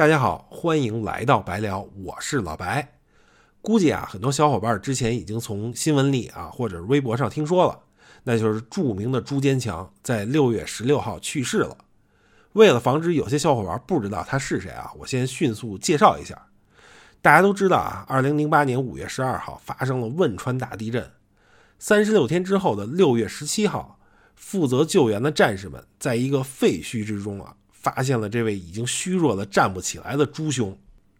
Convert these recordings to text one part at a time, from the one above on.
大家好，欢迎来到白聊，我是老白。估计啊，很多小伙伴之前已经从新闻里啊，或者微博上听说了，那就是著名的朱坚强在六月十六号去世了。为了防止有些小伙伴不知道他是谁啊，我先迅速介绍一下。大家都知道啊，二零零八年五月十二号发生了汶川大地震，三十六天之后的六月十七号，负责救援的战士们在一个废墟之中啊。发现了这位已经虚弱的站不起来的朱兄。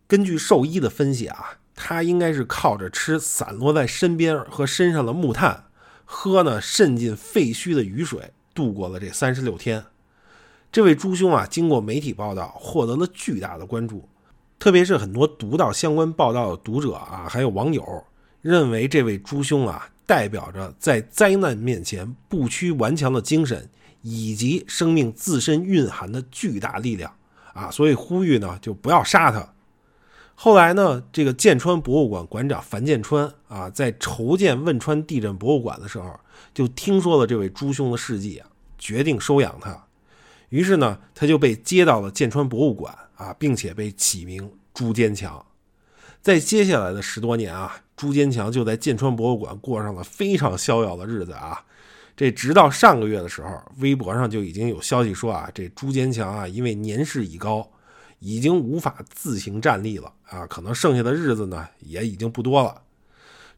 根据兽医的分析啊，他应该是靠着吃散落在身边和身上的木炭，喝呢渗进废墟的雨水，度过了这三十六天。这位朱兄啊，经过媒体报道，获得了巨大的关注，特别是很多读到相关报道的读者啊，还有网友认为这位朱兄啊，代表着在灾难面前不屈顽强的精神。以及生命自身蕴含的巨大力量啊，所以呼吁呢，就不要杀他。后来呢，这个建川博物馆馆长樊建川啊，在筹建汶川地震博物馆的时候，就听说了这位朱兄的事迹啊，决定收养他。于是呢，他就被接到了建川博物馆啊，并且被起名朱坚强。在接下来的十多年啊，朱坚强就在建川博物馆过上了非常逍遥的日子啊。这直到上个月的时候，微博上就已经有消息说啊，这朱坚强啊，因为年事已高，已经无法自行站立了啊，可能剩下的日子呢也已经不多了。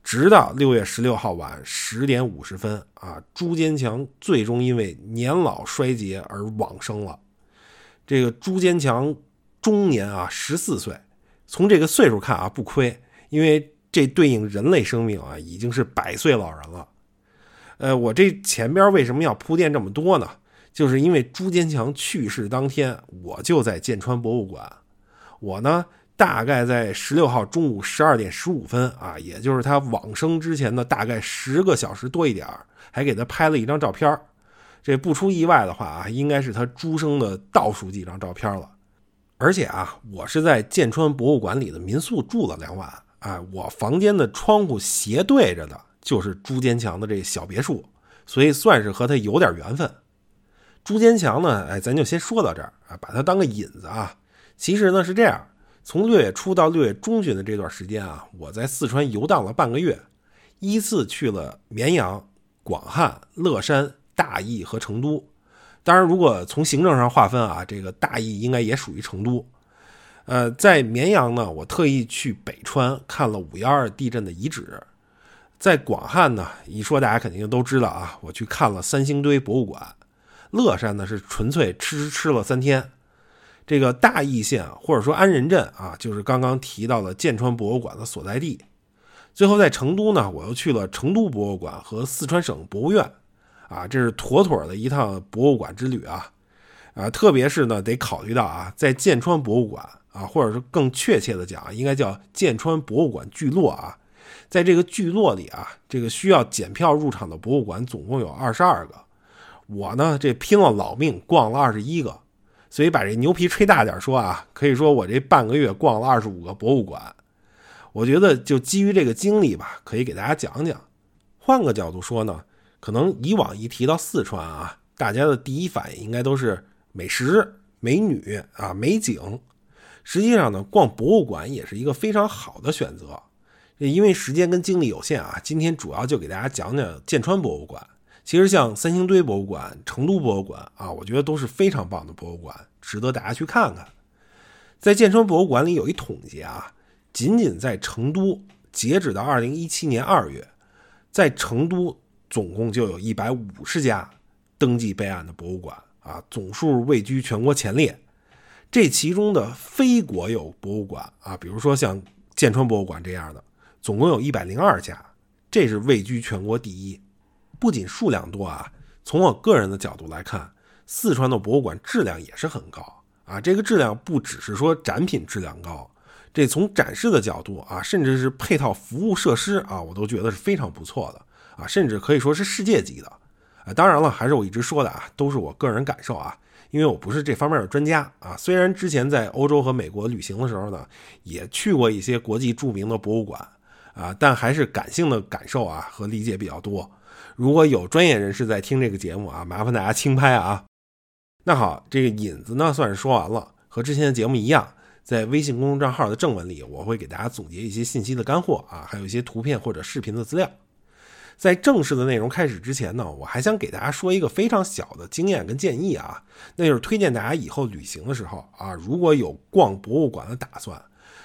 直到六月十六号晚十点五十分啊，朱坚强最终因为年老衰竭而往生了。这个朱坚强终年啊十四岁，从这个岁数看啊不亏，因为这对应人类生命啊已经是百岁老人了。呃，我这前边为什么要铺垫这么多呢？就是因为朱坚强去世当天，我就在建川博物馆。我呢，大概在十六号中午十二点十五分啊，也就是他往生之前的大概十个小时多一点还给他拍了一张照片这不出意外的话啊，应该是他朱生的倒数几张照片了。而且啊，我是在建川博物馆里的民宿住了两晚啊，我房间的窗户斜对着的。就是朱坚强的这小别墅，所以算是和他有点缘分。朱坚强呢，哎，咱就先说到这儿啊，把他当个引子啊。其实呢是这样，从六月初到六月中旬的这段时间啊，我在四川游荡了半个月，依次去了绵阳、广汉、乐山、大邑和成都。当然，如果从行政上划分啊，这个大邑应该也属于成都。呃，在绵阳呢，我特意去北川看了五幺二地震的遗址。在广汉呢，一说大家肯定都知道啊。我去看了三星堆博物馆，乐山呢是纯粹吃吃了三天。这个大邑县或者说安仁镇啊，就是刚刚提到的建川博物馆的所在地。最后在成都呢，我又去了成都博物馆和四川省博物院，啊，这是妥妥的一趟博物馆之旅啊。啊，特别是呢，得考虑到啊，在建川博物馆啊，或者是更确切的讲，应该叫建川博物馆聚落啊。在这个聚落里啊，这个需要检票入场的博物馆总共有二十二个，我呢这拼了老命逛了二十一个，所以把这牛皮吹大点说啊，可以说我这半个月逛了二十五个博物馆。我觉得就基于这个经历吧，可以给大家讲讲。换个角度说呢，可能以往一提到四川啊，大家的第一反应应该都是美食、美女啊、美景。实际上呢，逛博物馆也是一个非常好的选择。因为时间跟精力有限啊，今天主要就给大家讲讲建川博物馆。其实像三星堆博物馆、成都博物馆啊，我觉得都是非常棒的博物馆，值得大家去看看。在建川博物馆里有一统计啊，仅仅在成都，截止到二零一七年二月，在成都总共就有一百五十家登记备案的博物馆啊，总数位居全国前列。这其中的非国有博物馆啊，比如说像建川博物馆这样的。总共有一百零二家，这是位居全国第一。不仅数量多啊，从我个人的角度来看，四川的博物馆质量也是很高啊。这个质量不只是说展品质量高，这从展示的角度啊，甚至是配套服务设施啊，我都觉得是非常不错的啊，甚至可以说是世界级的啊。当然了，还是我一直说的啊，都是我个人感受啊。因为我不是这方面的专家啊，虽然之前在欧洲和美国旅行的时候呢，也去过一些国际著名的博物馆。啊，但还是感性的感受啊和理解比较多。如果有专业人士在听这个节目啊，麻烦大家轻拍啊。那好，这个引子呢算是说完了，和之前的节目一样，在微信公众账号的正文里，我会给大家总结一些信息的干货啊，还有一些图片或者视频的资料。在正式的内容开始之前呢，我还想给大家说一个非常小的经验跟建议啊，那就是推荐大家以后旅行的时候啊，如果有逛博物馆的打算，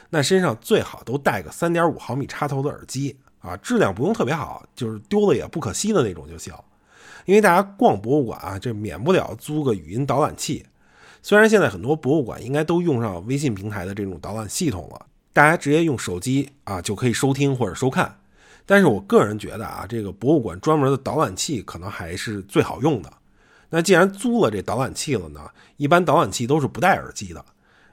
那身上最好都带个三点五毫米插头的耳机啊，质量不用特别好，就是丢了也不可惜的那种就行。因为大家逛博物馆啊，这免不了租个语音导览器。虽然现在很多博物馆应该都用上微信平台的这种导览系统了，大家直接用手机啊就可以收听或者收看。但是我个人觉得啊，这个博物馆专门的导览器可能还是最好用的。那既然租了这导览器了呢，一般导览器都是不带耳机的。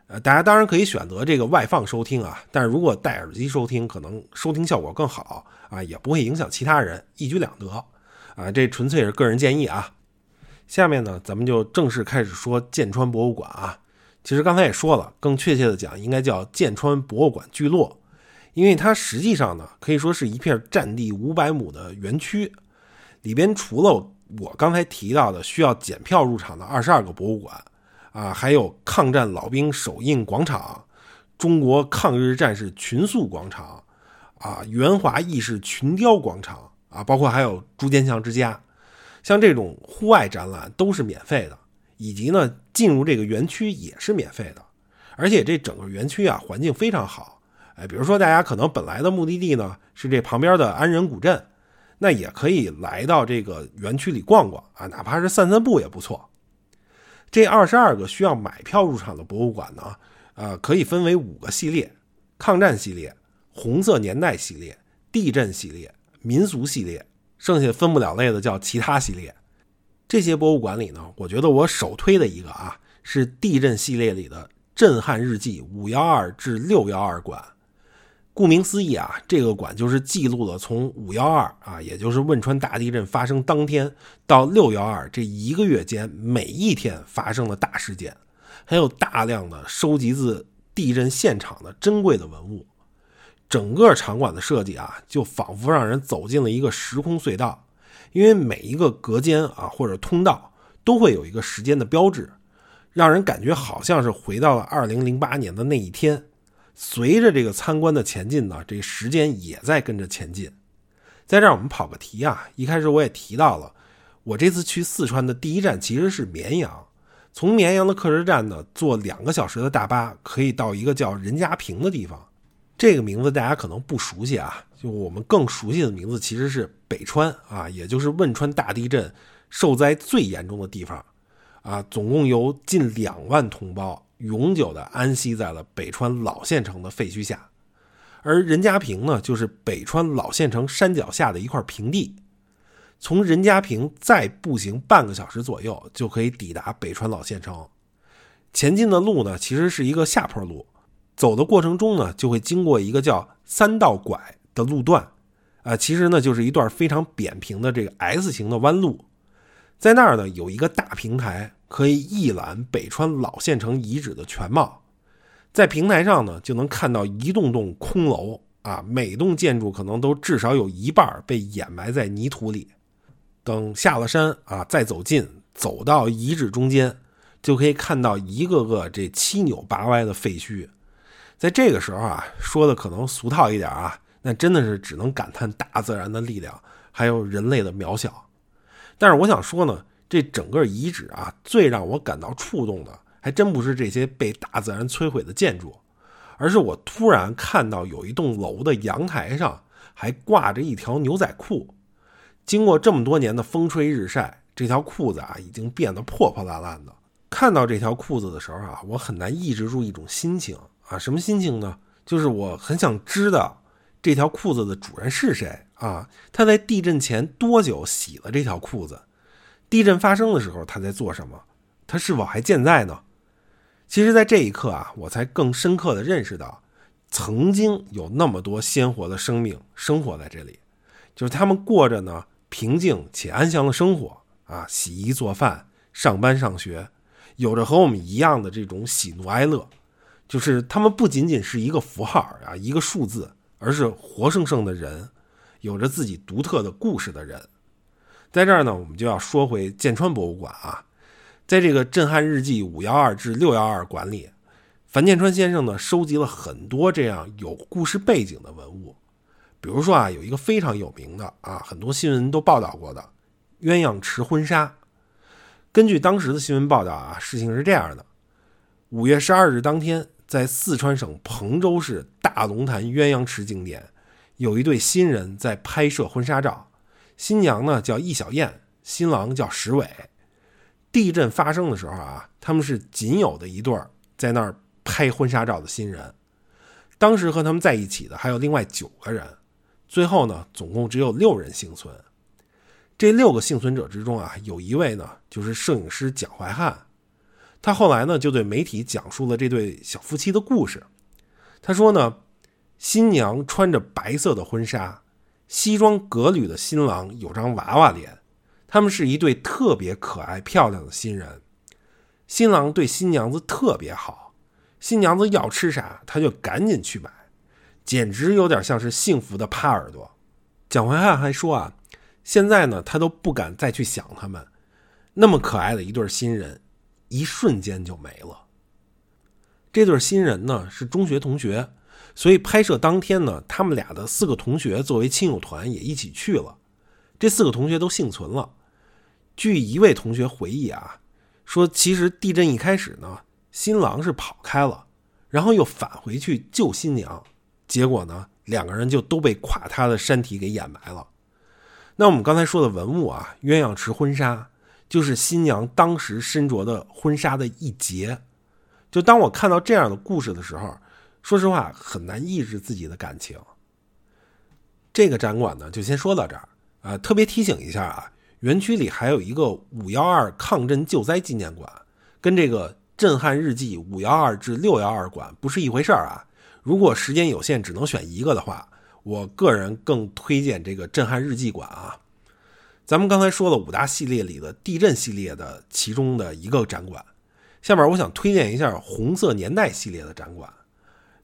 呃，大家当然可以选择这个外放收听啊，但是如果戴耳机收听，可能收听效果更好啊，也不会影响其他人，一举两得啊。这纯粹是个人建议啊。下面呢，咱们就正式开始说剑川博物馆啊。其实刚才也说了，更确切的讲，应该叫剑川博物馆聚落。因为它实际上呢，可以说是一片占地五百亩的园区，里边除了我刚才提到的需要检票入场的二十二个博物馆，啊，还有抗战老兵手印广场、中国抗日战士群塑广场，啊，援华义士群雕广场，啊，包括还有朱坚强之家，像这种户外展览都是免费的，以及呢，进入这个园区也是免费的，而且这整个园区啊，环境非常好。哎，比如说大家可能本来的目的地呢是这旁边的安仁古镇，那也可以来到这个园区里逛逛啊，哪怕是散散步也不错。这二十二个需要买票入场的博物馆呢，呃，可以分为五个系列：抗战系列、红色年代系列、地震系列、民俗系列，剩下分不了类的叫其他系列。这些博物馆里呢，我觉得我首推的一个啊，是地震系列里的震撼日记五幺二至六幺二馆。顾名思义啊，这个馆就是记录了从五幺二啊，也就是汶川大地震发生当天到六幺二这一个月间每一天发生的大事件，还有大量的收集自地震现场的珍贵的文物。整个场馆的设计啊，就仿佛让人走进了一个时空隧道，因为每一个隔间啊或者通道都会有一个时间的标志，让人感觉好像是回到了二零零八年的那一天。随着这个参观的前进呢，这时间也在跟着前进。在这儿我们跑个题啊，一开始我也提到了，我这次去四川的第一站其实是绵阳。从绵阳的客车站呢，坐两个小时的大巴可以到一个叫任家坪的地方。这个名字大家可能不熟悉啊，就我们更熟悉的名字其实是北川啊，也就是汶川大地震受灾最严重的地方啊，总共有近两万同胞。永久的安息在了北川老县城的废墟下，而任家坪呢，就是北川老县城山脚下的一块平地。从任家坪再步行半个小时左右，就可以抵达北川老县城。前进的路呢，其实是一个下坡路，走的过程中呢，就会经过一个叫三道拐的路段，啊，其实呢，就是一段非常扁平的这个 S 型的弯路。在那儿呢，有一个大平台。可以一览北川老县城遗址的全貌，在平台上呢，就能看到一栋栋空楼啊，每栋建筑可能都至少有一半被掩埋在泥土里。等下了山啊，再走近，走到遗址中间，就可以看到一个个这七扭八歪的废墟。在这个时候啊，说的可能俗套一点啊，那真的是只能感叹大自然的力量，还有人类的渺小。但是我想说呢。这整个遗址啊，最让我感到触动的，还真不是这些被大自然摧毁的建筑，而是我突然看到有一栋楼的阳台上还挂着一条牛仔裤。经过这么多年的风吹日晒，这条裤子啊已经变得破破烂烂的。看到这条裤子的时候啊，我很难抑制住一种心情啊，什么心情呢？就是我很想知道这条裤子的主人是谁啊？他在地震前多久洗了这条裤子？地震发生的时候，他在做什么？他是否还健在呢？其实，在这一刻啊，我才更深刻的认识到，曾经有那么多鲜活的生命生活在这里，就是他们过着呢平静且安详的生活啊，洗衣做饭、上班上学，有着和我们一样的这种喜怒哀乐。就是他们不仅仅是一个符号啊，一个数字，而是活生生的人，有着自己独特的故事的人。在这儿呢，我们就要说回剑川博物馆啊，在这个震撼日记五幺二至六幺二馆里，樊建川先生呢，收集了很多这样有故事背景的文物，比如说啊，有一个非常有名的啊，很多新闻都报道过的鸳鸯池婚纱。根据当时的新闻报道啊，事情是这样的：五月十二日当天，在四川省彭州市大龙潭鸳鸯池景点，有一对新人在拍摄婚纱照。新娘呢叫易小燕，新郎叫石伟。地震发生的时候啊，他们是仅有的一对在那儿拍婚纱照的新人。当时和他们在一起的还有另外九个人，最后呢，总共只有六人幸存。这六个幸存者之中啊，有一位呢就是摄影师蒋怀汉。他后来呢就对媒体讲述了这对小夫妻的故事。他说呢，新娘穿着白色的婚纱，西装革履的新郎有张娃娃脸。他们是一对特别可爱漂亮的新人，新郎对新娘子特别好，新娘子要吃啥他就赶紧去买，简直有点像是幸福的趴耳朵。蒋怀汉还说啊，现在呢他都不敢再去想他们，那么可爱的一对新人，一瞬间就没了。这对新人呢是中学同学，所以拍摄当天呢，他们俩的四个同学作为亲友团也一起去了，这四个同学都幸存了。据一位同学回忆啊，说其实地震一开始呢，新郎是跑开了，然后又返回去救新娘，结果呢，两个人就都被垮塌的山体给掩埋了。那我们刚才说的文物啊，鸳鸯池婚纱，就是新娘当时身着的婚纱的一截。就当我看到这样的故事的时候，说实话很难抑制自己的感情。这个展馆呢，就先说到这儿啊，特别提醒一下啊。园区里还有一个五幺二抗震救灾纪念馆，跟这个震撼日记五幺二至六幺二馆不是一回事儿啊。如果时间有限，只能选一个的话，我个人更推荐这个震撼日记馆啊。咱们刚才说了五大系列里的地震系列的其中的一个展馆，下面我想推荐一下红色年代系列的展馆，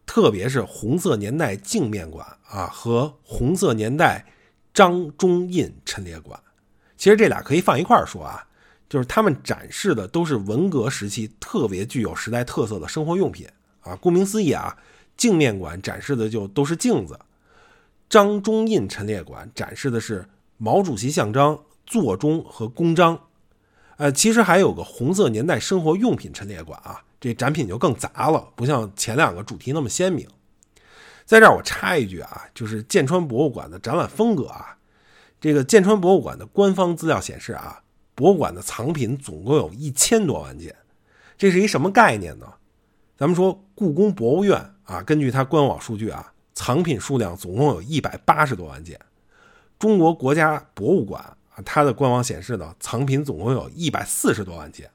特别是红色年代镜面馆啊和红色年代张中印陈列馆。其实这俩可以放一块儿说啊，就是他们展示的都是文革时期特别具有时代特色的生活用品啊。顾名思义啊，镜面馆展示的就都是镜子，张中印陈列馆展示的是毛主席像章、座钟和公章。呃，其实还有个红色年代生活用品陈列馆啊，这展品就更杂了，不像前两个主题那么鲜明。在这儿我插一句啊，就是建川博物馆的展览风格啊。这个建川博物馆的官方资料显示啊，博物馆的藏品总共有一千多万件，这是一什么概念呢？咱们说故宫博物院啊，根据它官网数据啊，藏品数量总共有一百八十多万件。中国国家博物馆啊，它的官网显示呢，藏品总共有一百四十多万件，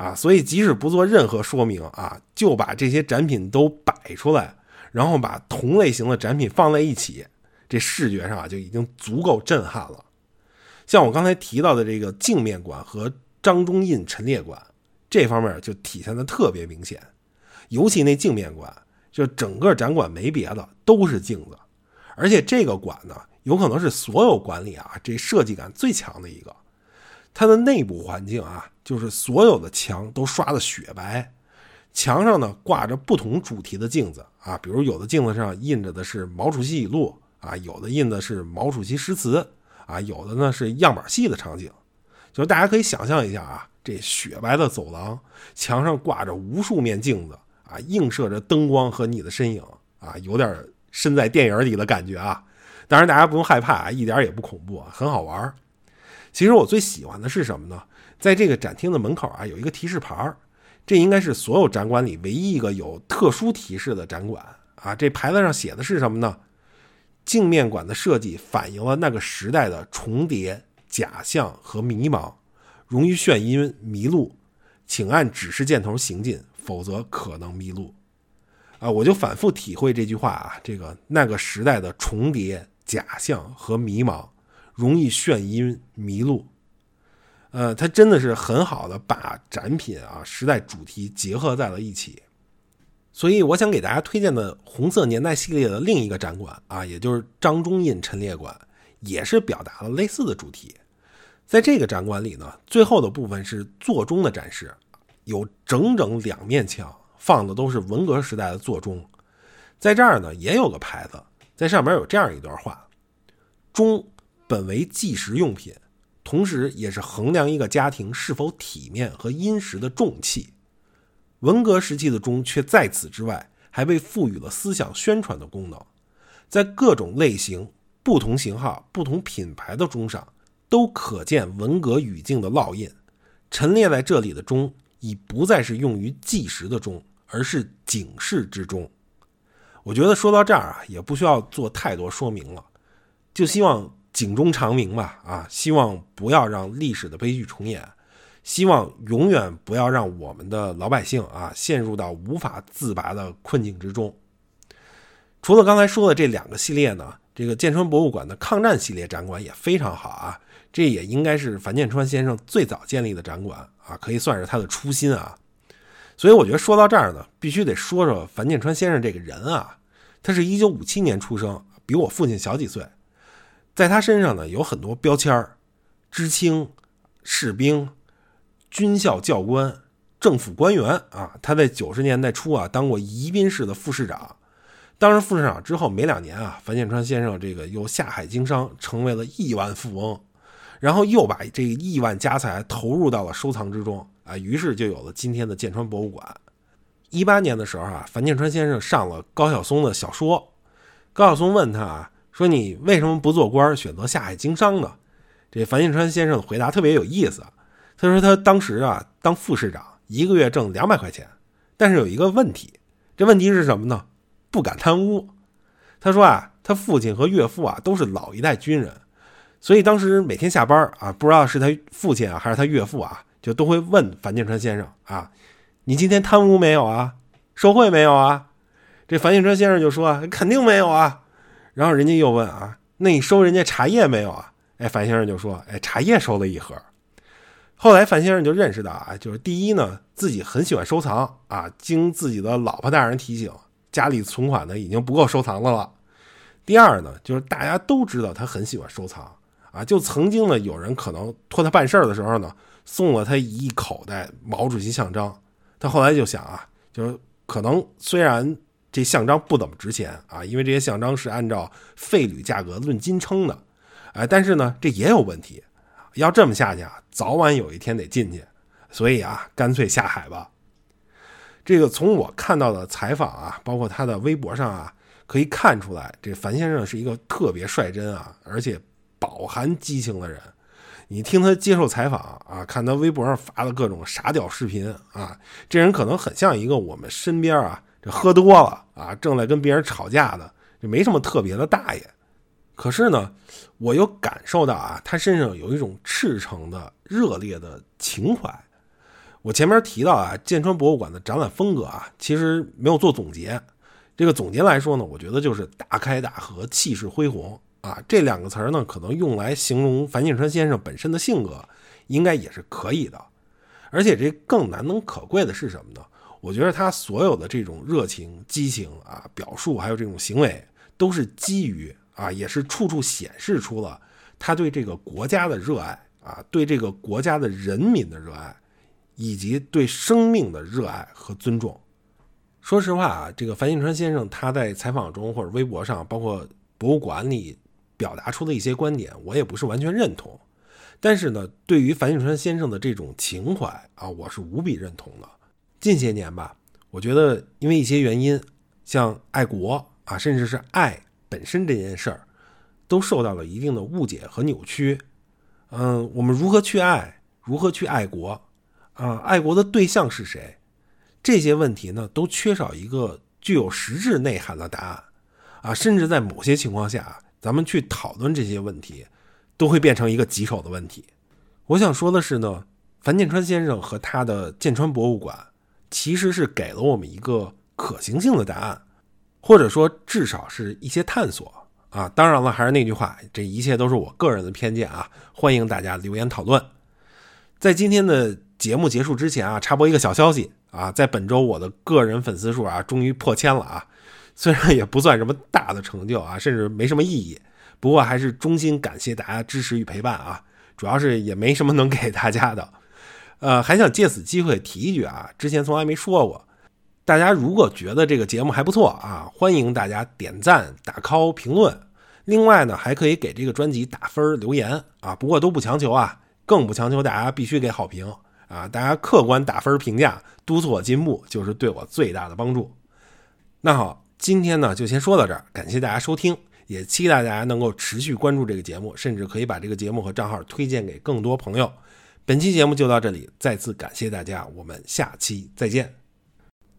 啊，所以即使不做任何说明啊，就把这些展品都摆出来，然后把同类型的展品放在一起。这视觉上啊就已经足够震撼了，像我刚才提到的这个镜面馆和张中印陈列馆，这方面就体现的特别明显。尤其那镜面馆，就整个展馆没别的，都是镜子，而且这个馆呢，有可能是所有馆里啊这设计感最强的一个。它的内部环境啊，就是所有的墙都刷的雪白，墙上呢挂着不同主题的镜子啊，比如有的镜子上印着的是毛主席语录。啊，有的印的是毛主席诗词，啊，有的呢是样板戏的场景，就是大家可以想象一下啊，这雪白的走廊，墙上挂着无数面镜子，啊，映射着灯光和你的身影，啊，有点身在电影里的感觉啊。当然大家不用害怕啊，一点也不恐怖，很好玩儿。其实我最喜欢的是什么呢？在这个展厅的门口啊，有一个提示牌儿这应该是所有展馆里唯一一个有特殊提示的展馆啊。这牌子上写的是什么呢？镜面馆的设计反映了那个时代的重叠、假象和迷茫，容易眩晕迷路，请按指示箭头行进，否则可能迷路。啊，我就反复体会这句话啊，这个那个时代的重叠、假象和迷茫，容易眩晕迷路。呃，它真的是很好的把展品啊、时代主题结合在了一起。所以我想给大家推荐的红色年代系列的另一个展馆啊，也就是张中印陈列馆，也是表达了类似的主题。在这个展馆里呢，最后的部分是座钟的展示，有整整两面墙放的都是文革时代的座钟，在这儿呢也有个牌子，在上面有这样一段话：钟本为计时用品，同时也是衡量一个家庭是否体面和殷实的重器。文革时期的钟却在此之外，还被赋予了思想宣传的功能，在各种类型、不同型号、不同品牌的钟上，都可见文革语境的烙印。陈列在这里的钟，已不再是用于计时的钟，而是警示之钟。我觉得说到这儿啊，也不需要做太多说明了，就希望警钟长鸣吧。啊，希望不要让历史的悲剧重演。希望永远不要让我们的老百姓啊陷入到无法自拔的困境之中。除了刚才说的这两个系列呢，这个建川博物馆的抗战系列展馆也非常好啊。这也应该是樊建川先生最早建立的展馆啊，可以算是他的初心啊。所以我觉得说到这儿呢，必须得说说樊建川先生这个人啊。他是一九五七年出生，比我父亲小几岁。在他身上呢，有很多标签儿知青、士兵。军校教官、政府官员啊，他在九十年代初啊当过宜宾市的副市长。当上副市长之后没两年啊，樊建川先生这个又下海经商，成为了亿万富翁，然后又把这个亿万家财投入到了收藏之中啊，于是就有了今天的建川博物馆。一八年的时候啊，樊建川先生上了高晓松的小说，高晓松问他啊说：“你为什么不做官，选择下海经商呢？”这樊建川先生的回答特别有意思。他说他当时啊当副市长，一个月挣两百块钱，但是有一个问题，这问题是什么呢？不敢贪污。他说啊，他父亲和岳父啊都是老一代军人，所以当时每天下班啊，不知道是他父亲啊还是他岳父啊，就都会问樊建川先生啊，你今天贪污没有啊？受贿没有啊？这樊建川先生就说肯定没有啊。然后人家又问啊，那你收人家茶叶没有啊？哎，樊先生就说，哎，茶叶收了一盒。后来范先生就认识到啊，就是第一呢，自己很喜欢收藏啊。经自己的老婆大人提醒，家里存款呢已经不够收藏的了。第二呢，就是大家都知道他很喜欢收藏啊，就曾经呢有人可能托他办事儿的时候呢，送了他一口袋毛主席象章。他后来就想啊，就是可能虽然这项章不怎么值钱啊，因为这些项章是按照废铝价格论斤称的，哎，但是呢这也有问题。要这么下去啊，早晚有一天得进去，所以啊，干脆下海吧。这个从我看到的采访啊，包括他的微博上啊，可以看出来，这樊先生是一个特别率真啊，而且饱含激情的人。你听他接受采访啊，看他微博上发的各种傻屌视频啊，这人可能很像一个我们身边啊，这喝多了啊，正在跟别人吵架的，这没什么特别的大爷。可是呢，我又感受到啊，他身上有一种赤诚的、热烈的情怀。我前面提到啊，建川博物馆的展览风格啊，其实没有做总结。这个总结来说呢，我觉得就是大开大合、气势恢宏啊，这两个词呢，可能用来形容樊建川先生本身的性格，应该也是可以的。而且这更难能可贵的是什么呢？我觉得他所有的这种热情、激情啊，表述还有这种行为，都是基于。啊，也是处处显示出了他对这个国家的热爱啊，对这个国家的人民的热爱，以及对生命的热爱和尊重。说实话啊，这个樊锦川先生他在采访中或者微博上，包括博物馆里表达出的一些观点，我也不是完全认同。但是呢，对于樊锦川先生的这种情怀啊，我是无比认同的。近些年吧，我觉得因为一些原因，像爱国啊，甚至是爱。本身这件事儿，都受到了一定的误解和扭曲。嗯，我们如何去爱？如何去爱国？啊，爱国的对象是谁？这些问题呢，都缺少一个具有实质内涵的答案。啊，甚至在某些情况下，咱们去讨论这些问题，都会变成一个棘手的问题。我想说的是呢，樊建川先生和他的建川博物馆，其实是给了我们一个可行性的答案。或者说，至少是一些探索啊！当然了，还是那句话，这一切都是我个人的偏见啊！欢迎大家留言讨论。在今天的节目结束之前啊，插播一个小消息啊，在本周我的个人粉丝数啊，终于破千了啊！虽然也不算什么大的成就啊，甚至没什么意义，不过还是衷心感谢大家支持与陪伴啊！主要是也没什么能给大家的，呃，还想借此机会提一句啊，之前从来没说过。大家如果觉得这个节目还不错啊，欢迎大家点赞、打 call、评论。另外呢，还可以给这个专辑打分留言啊，不过都不强求啊，更不强求大家必须给好评啊。大家客观打分评价，督促我进步，就是对我最大的帮助。那好，今天呢就先说到这儿，感谢大家收听，也期待大家能够持续关注这个节目，甚至可以把这个节目和账号推荐给更多朋友。本期节目就到这里，再次感谢大家，我们下期再见。